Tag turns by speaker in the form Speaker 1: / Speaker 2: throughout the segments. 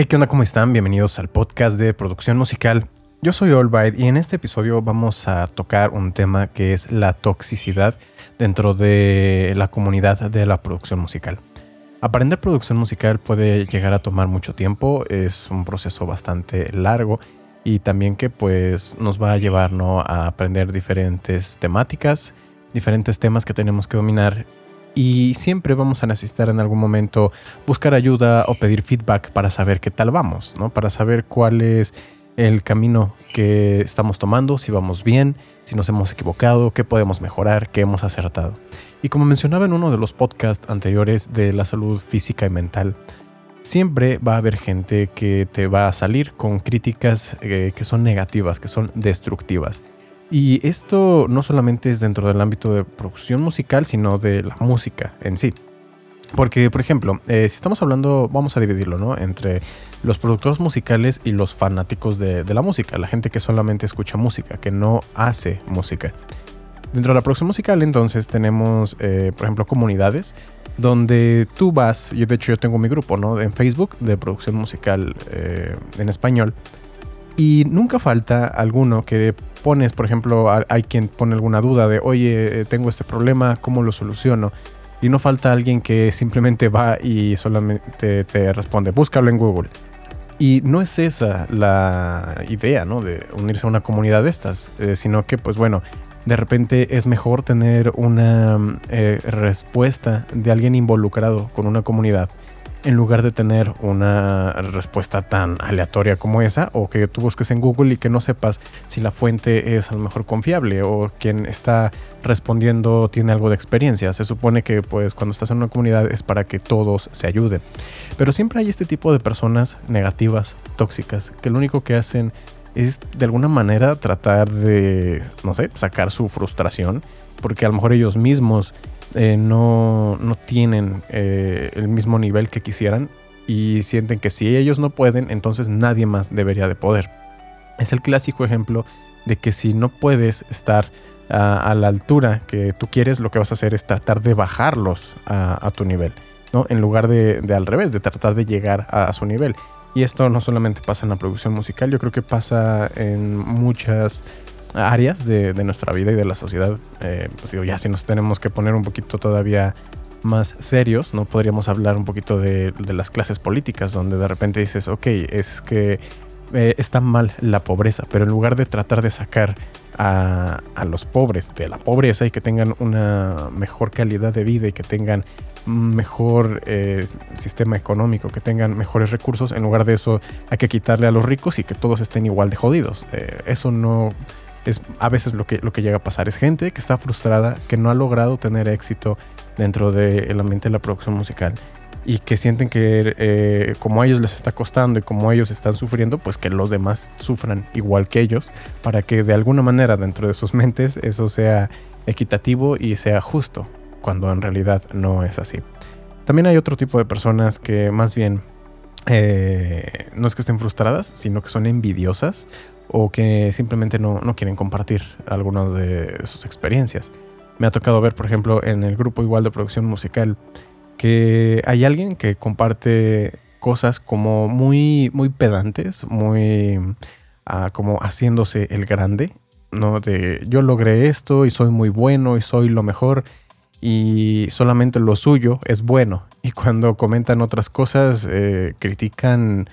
Speaker 1: Hey, ¿qué onda? ¿Cómo están? Bienvenidos al podcast de producción musical. Yo soy Allbright y en este episodio vamos a tocar un tema que es la toxicidad dentro de la comunidad de la producción musical. Aprender producción musical puede llegar a tomar mucho tiempo, es un proceso bastante largo y también que pues nos va a llevar a aprender diferentes temáticas, diferentes temas que tenemos que dominar y siempre vamos a necesitar en algún momento buscar ayuda o pedir feedback para saber qué tal vamos, ¿no? Para saber cuál es el camino que estamos tomando, si vamos bien, si nos hemos equivocado, qué podemos mejorar, qué hemos acertado. Y como mencionaba en uno de los podcasts anteriores de la salud física y mental, siempre va a haber gente que te va a salir con críticas eh, que son negativas, que son destructivas. Y esto no solamente es dentro del ámbito de producción musical, sino de la música en sí. Porque, por ejemplo, eh, si estamos hablando, vamos a dividirlo, ¿no? Entre los productores musicales y los fanáticos de, la música, la gente que solamente escucha música, que no hace música. Dentro de la producción musical, entonces, tenemos, eh, por ejemplo, comunidades donde tú vas, yo de hecho yo tengo mi grupo, ¿no? En Facebook de producción musical eh, en español. Y nunca falta alguno que pones, por ejemplo, hay quien pone alguna duda de, oye, eh, tengo este problema, ¿cómo lo soluciono? Y no falta alguien que simplemente va y solamente te responde, búscalo en Google. Y no es esa la idea, ¿no? De unirse a una comunidad de estas, eh, sino que, pues bueno, de repente es mejor tener una eh, respuesta de alguien involucrado con una comunidad en lugar de tener una respuesta tan aleatoria como esa o que tú busques en Google y que no sepas si la fuente es a lo mejor confiable o quien está respondiendo tiene algo de experiencia. Se supone que pues cuando estás en una comunidad es para que todos se ayuden. Pero siempre hay este tipo de personas negativas, tóxicas, que lo único que hacen es de alguna manera tratar de, no sé, sacar su frustración, porque a lo mejor ellos mismos eh, no, tienen eh, el mismo nivel que quisieran y sienten que si ellos no pueden, entonces nadie más debería de poder. Es el clásico ejemplo de que si no puedes estar a, la altura que tú quieres, lo que vas a hacer es tratar de bajarlos a, tu nivel, ¿no? En lugar de, al revés, de tratar de llegar a, su nivel. Y esto no solamente pasa en la producción musical, yo creo que pasa en muchas áreas de, nuestra vida y de la sociedad. Eh, pues digo, ya si nos tenemos que poner un poquito todavía más serios, ¿no? Podríamos hablar un poquito de, las clases políticas, donde de repente dices, ok, es que eh, está mal la pobreza, pero en lugar de tratar de sacar a, los pobres de la pobreza y que tengan una mejor calidad de vida y que tengan mejor eh, sistema económico, que tengan mejores recursos, en lugar de eso hay que quitarle a los ricos y que todos estén igual de jodidos. eso no es a veces lo que, lo que llega a pasar. Es gente que está frustrada, que no ha logrado tener éxito dentro del ambiente de la producción musical y que sienten que eh, como a ellos les está costando y como ellos están sufriendo, pues que los demás sufran igual que ellos para que de alguna manera dentro de sus mentes eso sea equitativo y sea justo, cuando en realidad no es así. También hay otro tipo de personas que más bien eh, no es que estén frustradas, sino que son envidiosas o que simplemente no, quieren compartir algunas de sus experiencias. Me ha tocado ver, por ejemplo, en el grupo igual de producción musical, que hay alguien que comparte cosas como muy, muy pedantes, muy ah, como haciéndose el grande, ¿no? De yo logré esto y soy muy bueno y soy lo mejor y solamente lo suyo es bueno. Y cuando comentan otras cosas, eh, critican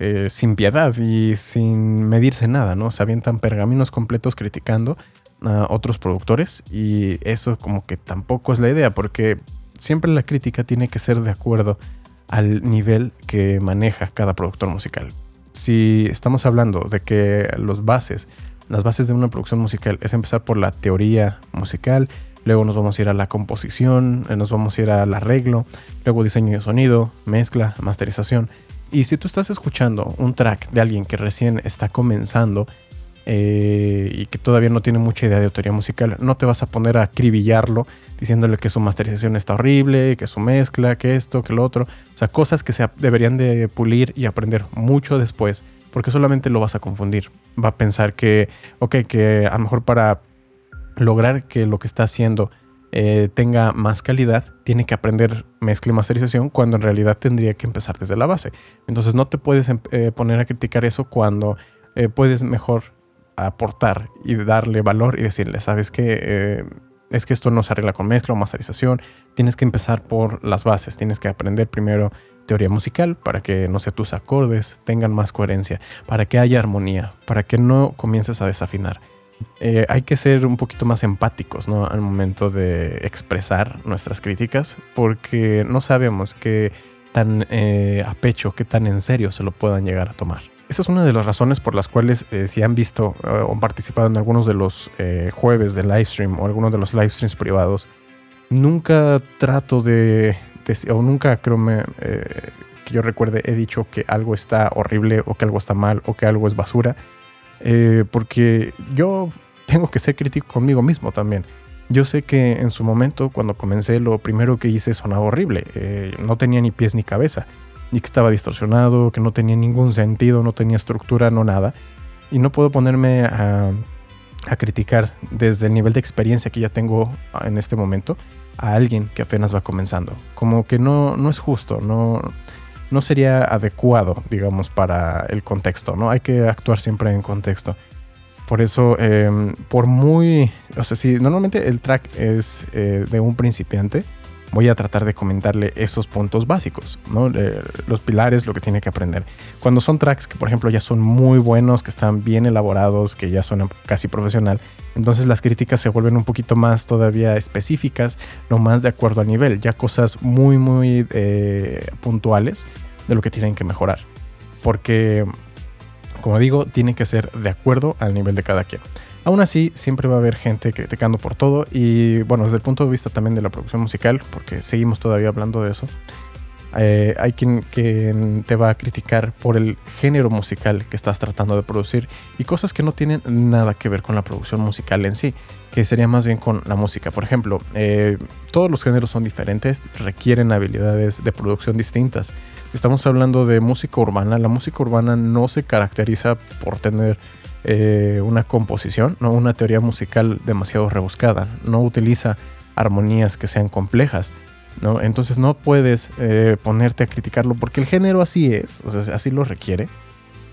Speaker 1: eh, sin piedad y sin medirse nada, ¿no? Se avientan pergaminos completos criticando a otros productores y eso como que tampoco es la idea porque siempre la crítica tiene que ser de acuerdo al nivel que maneja cada productor musical. Si estamos hablando de que los bases, las bases de una producción musical es empezar por la teoría musical, luego nos vamos a ir a la composición, nos vamos a ir al arreglo, luego diseño de sonido, mezcla, masterización. Y si tú estás escuchando un track de alguien que recién está comenzando eh, y que todavía no tiene mucha idea de autoría musical, no te vas a poner a acribillarlo diciéndole que su masterización está horrible, que su mezcla, que esto, que lo otro. O sea, cosas que se deberían de pulir y aprender mucho después, porque solamente lo vas a confundir. Va a pensar que, ok, que a lo mejor para lograr que lo que está haciendo eh, tenga más calidad, tiene que aprender mezcla y masterización cuando en realidad tendría que empezar desde la base. Entonces no te puedes em, eh, poner a criticar eso cuando eh, puedes mejor aportar y darle valor y decirle, sabes que es que esto no se arregla con mezcla o masterización, tienes que empezar por las bases, tienes que aprender primero teoría musical para que, no sé, tus acordes tengan más coherencia, para que haya armonía, para que no comiences a desafinar. Eh, hay que ser un poquito más empáticos ¿no? al momento de expresar nuestras críticas porque no sabemos qué tan eh, a pecho, qué tan en serio se lo puedan llegar a tomar. Esa es una de las razones por las cuales eh, si han visto o participado en algunos de los jueves de livestream o algunos de los livestreams privados, nunca trato de o nunca creo eh, que yo recuerde he dicho que algo está horrible o que algo está mal o que algo es basura, eh, porque yo tengo que ser crítico conmigo mismo también. Yo sé que en su momento, cuando comencé, lo primero que hice sonaba horrible. Eh, no tenía ni pies ni cabeza. Ni que estaba distorsionado, que no tenía ningún sentido, no tenía estructura, no nada. Y no puedo ponerme a, a criticar desde el nivel de experiencia que ya tengo en este momento a alguien que apenas va comenzando. Como que no, no es justo, no, no sería adecuado, digamos, para el contexto, ¿no? Hay que actuar siempre en contexto. Por eso, em, por muy... O sea, si normalmente el track es eh, de un principiante, voy a tratar de comentarle esos puntos básicos, ¿no? los pilares, lo que tiene que aprender. Cuando son tracks que, por ejemplo, ya son muy buenos, que están bien elaborados, que ya suenan casi profesional, entonces las críticas se vuelven un poquito más todavía específicas, no más de acuerdo al nivel, ya cosas muy, muy eh, puntuales de lo que tienen que mejorar. Porque, como digo, tiene que ser de acuerdo al nivel de cada quien. Aún así, siempre va a haber gente criticando por todo y bueno, desde el punto de vista también de la producción musical, porque seguimos todavía hablando de eso, eh, hay quien, que te va a criticar por el género musical que estás tratando de producir y cosas que no tienen nada que ver con la producción musical en sí, que sería más bien con la música. Por ejemplo, eh, todos los géneros son diferentes, requieren habilidades de producción distintas. Estamos hablando de música urbana, la música urbana no se caracteriza por tener eh, una composición, no una teoría musical demasiado rebuscada, no utiliza armonías que sean complejas. ¿No? Entonces no puedes eh, ponerte a criticarlo porque el género así es, o sea, así lo requiere.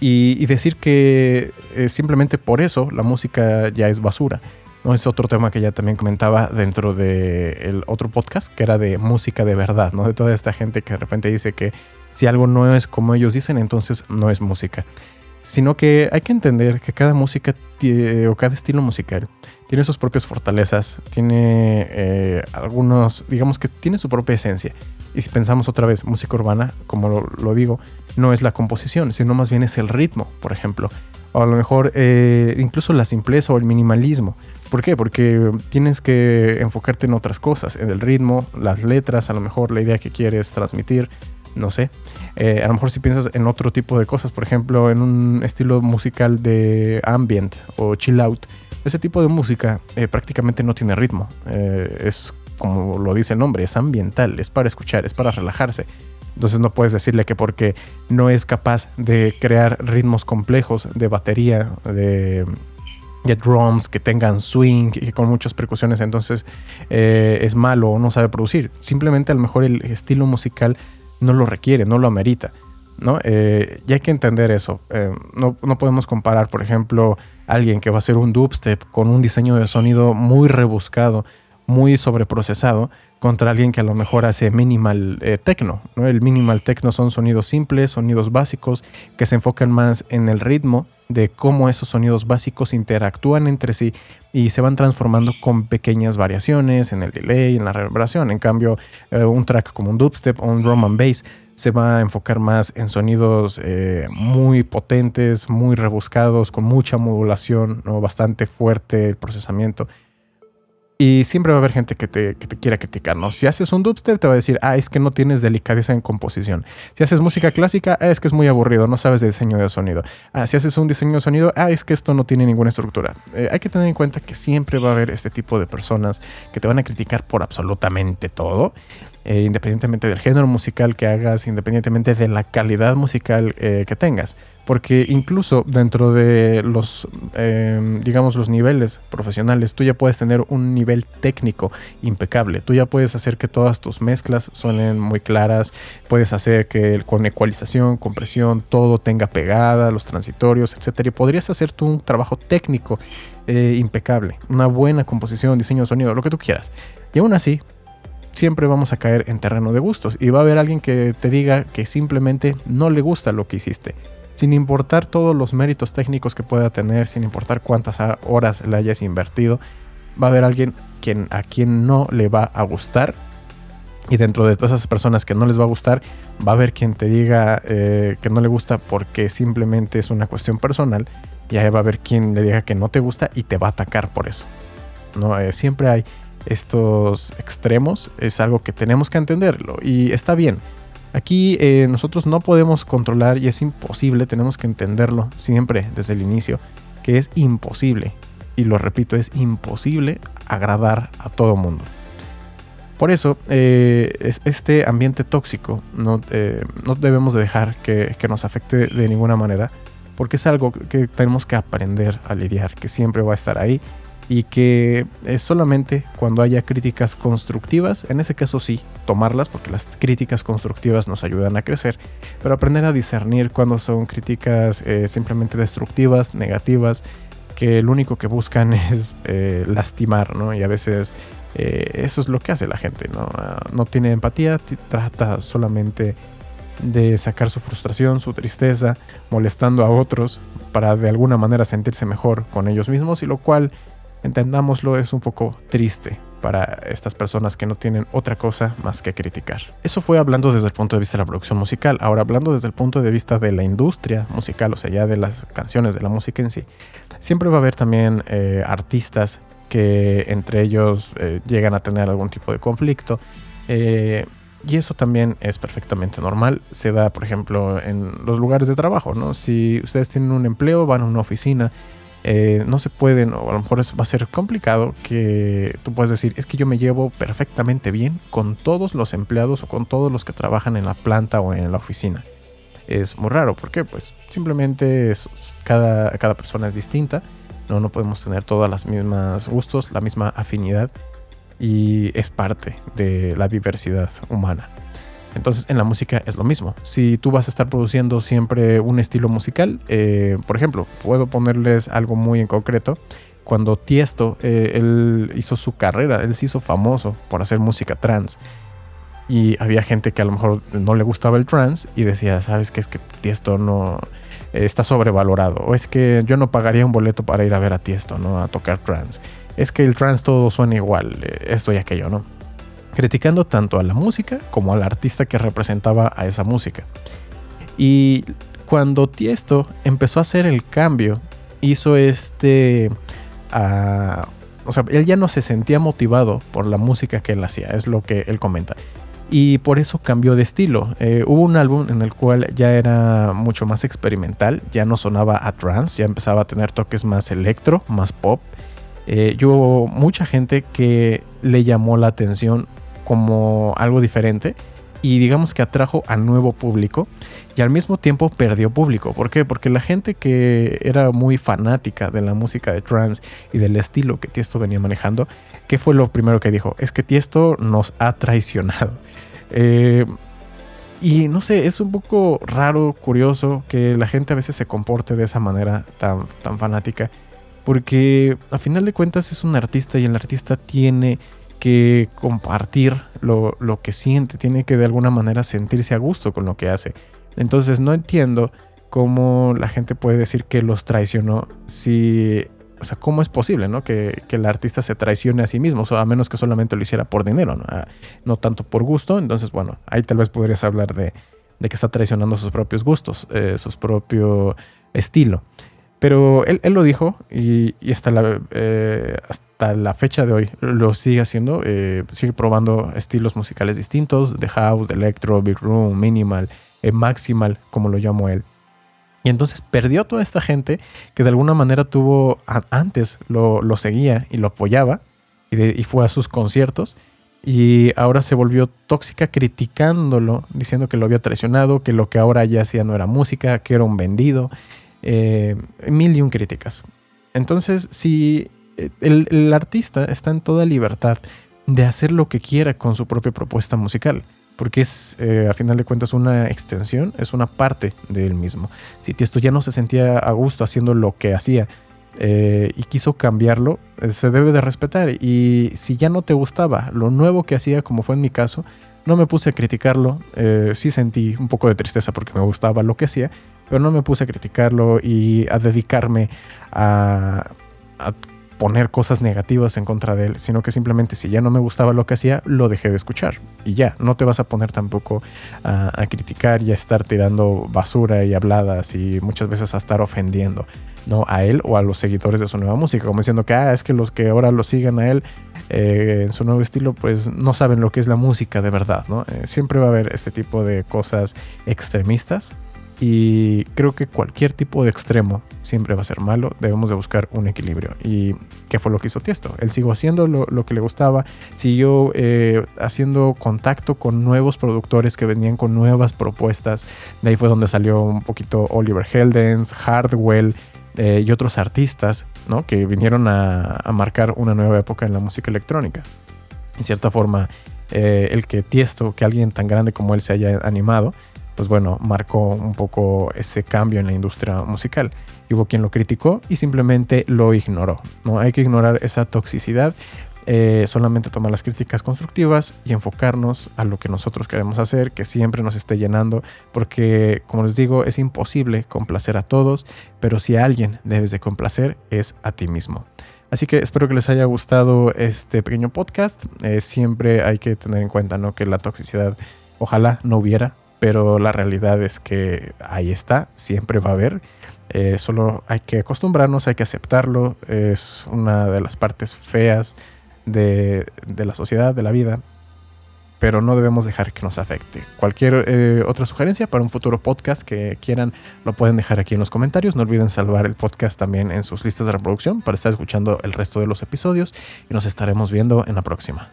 Speaker 1: Y, decir que eh, simplemente por eso la música ya es basura. ¿no? Es otro tema que ya también comentaba dentro del otro podcast, que era de música de verdad, ¿no? de toda esta gente que de repente dice que si algo no es como ellos dicen, entonces no es música sino que hay que entender que cada música o cada estilo musical tiene sus propias fortalezas, tiene eh, algunos, digamos que tiene su propia esencia. Y si pensamos otra vez, música urbana, como lo, digo, no es la composición, sino más bien es el ritmo, por ejemplo. O a lo mejor eh, incluso la simpleza o el minimalismo. ¿Por qué? Porque tienes que enfocarte en otras cosas, en el ritmo, las letras, a lo mejor la idea que quieres transmitir, no sé. Eh, a lo mejor si piensas en otro tipo de cosas, por ejemplo, en un estilo musical de ambient o chill out, ese tipo de música eh, prácticamente no tiene ritmo. Eh, es como lo dice el nombre, es ambiental, es para escuchar, es para relajarse. Entonces no puedes decirle que porque no es capaz de crear ritmos complejos de batería, de, drums que tengan swing y con muchas percusiones, entonces es malo o no sabe producir. Simplemente a lo mejor el estilo musical no lo requiere, no lo amerita. ¿no? Eh, y hay que entender eso. Eh, no, podemos comparar, por ejemplo, alguien que va a hacer un dubstep con un diseño de sonido muy rebuscado, muy sobreprocesado, contra alguien que a lo mejor hace minimal eh, techno. ¿no? El minimal techno son sonidos simples, sonidos básicos, que se enfocan más en el ritmo de cómo esos sonidos básicos interactúan entre sí y se van transformando con pequeñas variaciones en el delay, en la reverberación. En cambio, eh, un track como un dubstep o un drum and bass se va a enfocar más en sonidos eh, muy potentes, muy rebuscados, con mucha modulación, ¿no? bastante fuerte el procesamiento. Y siempre va a haber gente que te, quiera criticar, ¿no? Si haces un dubstep, te va a decir, ah, es que no tienes delicadeza en composición. Si haces música clásica, ah, es que es muy aburrido, no sabes de diseño de sonido. Ah, si haces un diseño de sonido, ah, es que esto no tiene ninguna estructura. Eh, hay que tener en cuenta que siempre va a haber este tipo de personas que te van a criticar por absolutamente todo. Eh, independientemente del género musical que hagas, independientemente de la calidad musical eh, que tengas. Porque incluso dentro de los, em, digamos, los niveles profesionales, tú ya puedes tener un nivel técnico impecable. Tú ya puedes hacer que todas tus mezclas suenen muy claras. Puedes hacer que con ecualización, compresión, todo tenga pegada, los transitorios, etc. Y podrías hacer tú un trabajo técnico eh, impecable. Una buena composición, diseño de sonido, lo que tú quieras. Y aún así, siempre vamos a caer en terreno de gustos y va a haber alguien que te diga que simplemente no le gusta lo que hiciste. Sin importar todos los méritos técnicos que pueda tener, sin importar cuántas horas le hayas invertido, va a haber alguien a quien no le va a gustar. Y dentro de todas esas personas que no les va a gustar, va a haber quien te diga eh, que no le gusta porque simplemente es una cuestión personal. Y ahí va a haber quien le diga que no te gusta y te va a atacar por eso. ¿no? Eh, siempre hay estos extremos es algo que tenemos que entenderlo y está bien. Aquí eh, nosotros no podemos controlar y es imposible, tenemos que entenderlo siempre desde el inicio, que es imposible, y lo repito, es imposible agradar a todo mundo. Por eso, eh, este ambiente tóxico no, eh, no debemos de dejar que, que, nos afecte de ninguna manera, porque es algo que tenemos que aprender a lidiar, que siempre va a estar ahí y que es solamente cuando haya críticas constructivas, en ese caso sí, tomarlas porque las críticas constructivas nos ayudan a crecer, pero aprender a discernir cuando son críticas eh, simplemente destructivas, negativas, que lo único que buscan es eh, lastimar, ¿no? Y a veces eh, eso es lo que hace la gente, ¿no? Ah, no tiene empatía, trata solamente de sacar su frustración, su tristeza, molestando a otros para de alguna manera sentirse mejor con ellos mismos y lo cual entendámoslo, es un poco triste para estas personas que no tienen otra cosa más que criticar. Eso fue hablando desde el punto de vista de la producción musical. Ahora hablando desde el punto de vista de la industria musical, o sea, ya de las canciones, de la música en sí, siempre va a haber también eh, artistas que entre ellos eh, llegan a tener algún tipo de conflicto. Eh, y eso también es perfectamente normal. Se da, por ejemplo, en los lugares de trabajo, ¿no? Si ustedes tienen un empleo, van a una oficina eh, no se pueden, o a lo mejor va a ser complicado que tú puedas decir, es que yo me llevo perfectamente bien con todos los empleados o con todos los que trabajan en la planta o en la oficina. Es muy raro, porque pues simplemente cada, cada persona es distinta, no, no podemos tener todas las mismas gustos, la misma afinidad y es parte de la diversidad humana. Entonces en la música es lo mismo. Si tú vas a estar produciendo siempre un estilo musical, eh, por ejemplo, puedo ponerles algo muy en concreto. Cuando Tiesto, eh, él hizo su carrera, él se hizo famoso por hacer música trans. Y había gente que a lo mejor no le gustaba el trans y decía, ¿sabes qué? Es que Tiesto no está sobrevalorado. O es que yo no pagaría un boleto para ir a ver a Tiesto, ¿no? A tocar trans. Es que el trans todo suena igual, eh, esto y aquello, ¿no? Criticando tanto a la música como al artista que representaba a esa música. Y cuando Tiesto empezó a hacer el cambio, hizo este... Uh, o sea, él ya no se sentía motivado por la música que él hacía, es lo que él comenta. Y por eso cambió de estilo. Eh, hubo un álbum en el cual ya era mucho más experimental, ya no sonaba a trance, ya empezaba a tener toques más electro, más pop. Eh, hubo mucha gente que le llamó la atención como algo diferente y digamos que atrajo a nuevo público y al mismo tiempo perdió público. ¿Por qué? Porque la gente que era muy fanática de la música de trance y del estilo que Tiesto venía manejando, ¿qué fue lo primero que dijo? Es que Tiesto nos ha traicionado. Eh, y no sé, es un poco raro, curioso que la gente a veces se comporte de esa manera tan, tan fanática. Porque a final de cuentas es un artista y el artista tiene que compartir lo, que siente, tiene que de alguna manera sentirse a gusto con lo que hace. Entonces no entiendo cómo la gente puede decir que los traicionó si... O sea, ¿cómo es posible, no? Que, el artista se traicione a sí mismo, a menos que solamente lo hiciera por dinero, ¿no? Ah, no tanto por gusto. Entonces, bueno, ahí tal vez podrías hablar de, que está traicionando sus propios gustos, eh, su propio estilo. Pero él, lo dijo y, hasta, la, eh, hasta la fecha de hoy lo sigue haciendo. Eh, sigue probando estilos musicales distintos, de house, de electro, big room, minimal, eh, maximal, como lo llamó él. Y entonces perdió toda esta gente que de alguna manera tuvo, antes lo, seguía y lo apoyaba y, y fue a sus conciertos. y ahora se volvió tóxica criticándolo, diciendo que lo había traicionado, que lo que ahora ya hacía no era música, que era un vendido, eh, mil y un críticas. Entonces, si eh, el, artista está en toda libertad de hacer lo que quiera con su propia propuesta musical, porque es, eh, a final de cuentas, una extensión, es una parte de él mismo. Si esto ya no se sentía a gusto haciendo lo que hacía, y quiso cambiarlo, se debe de respetar. Y si ya no te gustaba lo nuevo que hacía, como fue en mi caso, no me puse a criticarlo. Sí sentí un poco de tristeza porque me gustaba lo que hacía, pero no me puse a criticarlo y a dedicarme a, poner cosas negativas en contra de él, sino que simplemente si ya no me gustaba lo que hacía, lo dejé de escuchar. Y ya, no te vas a poner tampoco a, criticar y a estar tirando basura y habladas y muchas veces a estar ofendiendo ¿no? a él o a los seguidores de su nueva música, como diciendo que ah, es que los que ahora lo sigan a él eh, en su nuevo estilo, pues no saben lo que es la música de verdad. ¿no? Eh, siempre va a haber este tipo de cosas extremistas y creo que cualquier tipo de extremo siempre va a ser malo. Debemos de buscar un equilibrio. ¿Y qué fue lo que hizo Tiesto? Él siguió haciendo lo, que le gustaba, siguió eh, haciendo contacto con nuevos productores que venían con nuevas propuestas. De ahí fue donde salió un poquito Oliver Heldens, Hardwell eh, y otros artistas ¿no? que vinieron a, marcar una nueva época en la música electrónica. En cierta forma, eh, el que Tiesto, que alguien tan grande como él se haya animado, pues bueno, marcó un poco ese cambio en la industria musical. hubo quien lo criticó y simplemente lo ignoró. ¿no? Hay que ignorar esa toxicidad, eh, solamente tomar las críticas constructivas y enfocarnos a lo que nosotros queremos hacer, que siempre nos esté llenando, porque como les digo, es imposible complacer a todos, pero si a alguien debes de complacer es a ti mismo. Así que espero que les haya gustado este pequeño podcast. Eh, siempre hay que tener en cuenta ¿no? que la toxicidad ojalá no hubiera, pero la realidad es que ahí está, siempre va a haber. Eh, solo hay que acostumbrarnos, hay que aceptarlo. Es una de las partes feas de, la sociedad, de la vida, pero no debemos dejar que nos afecte. Cualquier eh, otra sugerencia para un futuro podcast que quieran, lo pueden dejar aquí en los comentarios. No olviden salvar el podcast también en sus listas de reproducción para estar escuchando el resto de los episodios y nos estaremos viendo en la próxima.